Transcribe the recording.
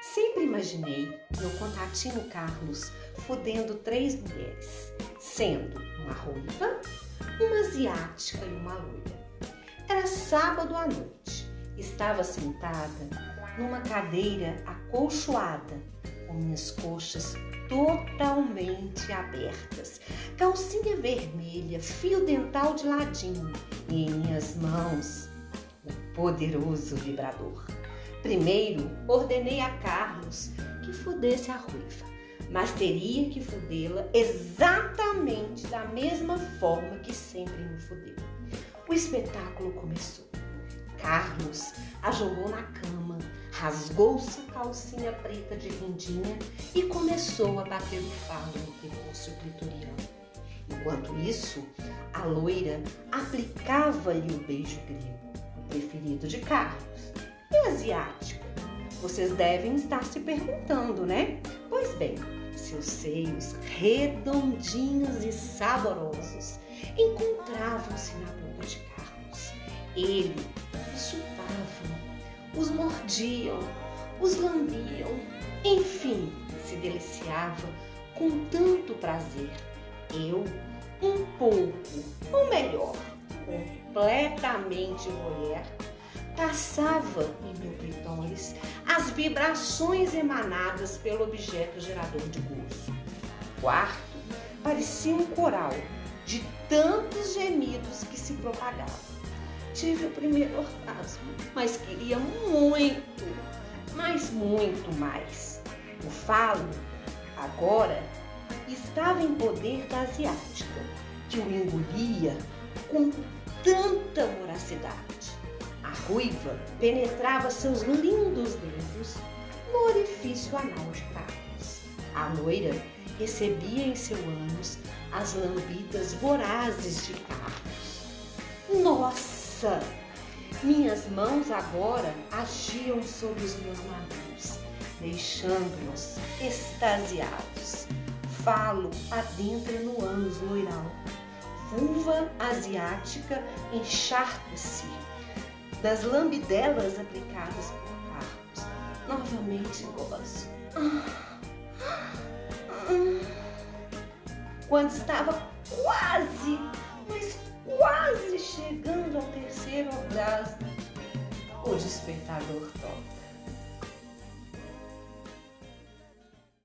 Sempre imaginei meu contatinho Carlos fudendo três mulheres, sendo uma ruiva, uma asiática e uma loira. Era sábado à noite. Estava sentada numa cadeira acolchoada, com minhas coxas totalmente abertas, calcinha vermelha, fio dental de ladinho e em minhas mãos o poderoso vibrador. Primeiro, ordenei a Carlos que fudesse a ruiva, mas teria que fudê-la exatamente da mesma forma que sempre me fudeu. O espetáculo começou. Carlos a jogou na cama, rasgou-se a calcinha preta de rendinha e começou a bater o falo no prepúcio clitoriano. Enquanto isso, a loira aplicava-lhe o beijo grego, o preferido de Carlos. E asiática? Vocês devem estar se perguntando, né? Pois bem, seus seios redondinhos e saborosos encontravam-se na boca de Carlos. Ele os chupava, os mordiam, os lambiam, enfim, se deliciava com tanto prazer. Eu, um pouco, ou melhor, completamente mulher, passava em meu clitóris as vibrações emanadas pelo objeto gerador de gozo. Quarto parecia um coral de tantos gemidos que se propagavam. Tive o primeiro orgasmo, mas queria muito, mas muito mais. O falo, agora, estava em poder da asiática, que o engolia com tanta voracidade. A ruiva penetrava seus lindos dedos no orifício anal de Carlos. A loira recebia em seu ânus as lambidas vorazes de Carlos. Nossa! Minhas mãos agora agiam sobre os meus mamilos, deixando-nos extasiados. Falo adentra no ânus loiral. Vulva asiática encharca-se das lambidelas aplicadas por Carlos. Novamente gozo. Quando estava quase, mas quase chegando ao terceiro orgasmo, o despertador toca.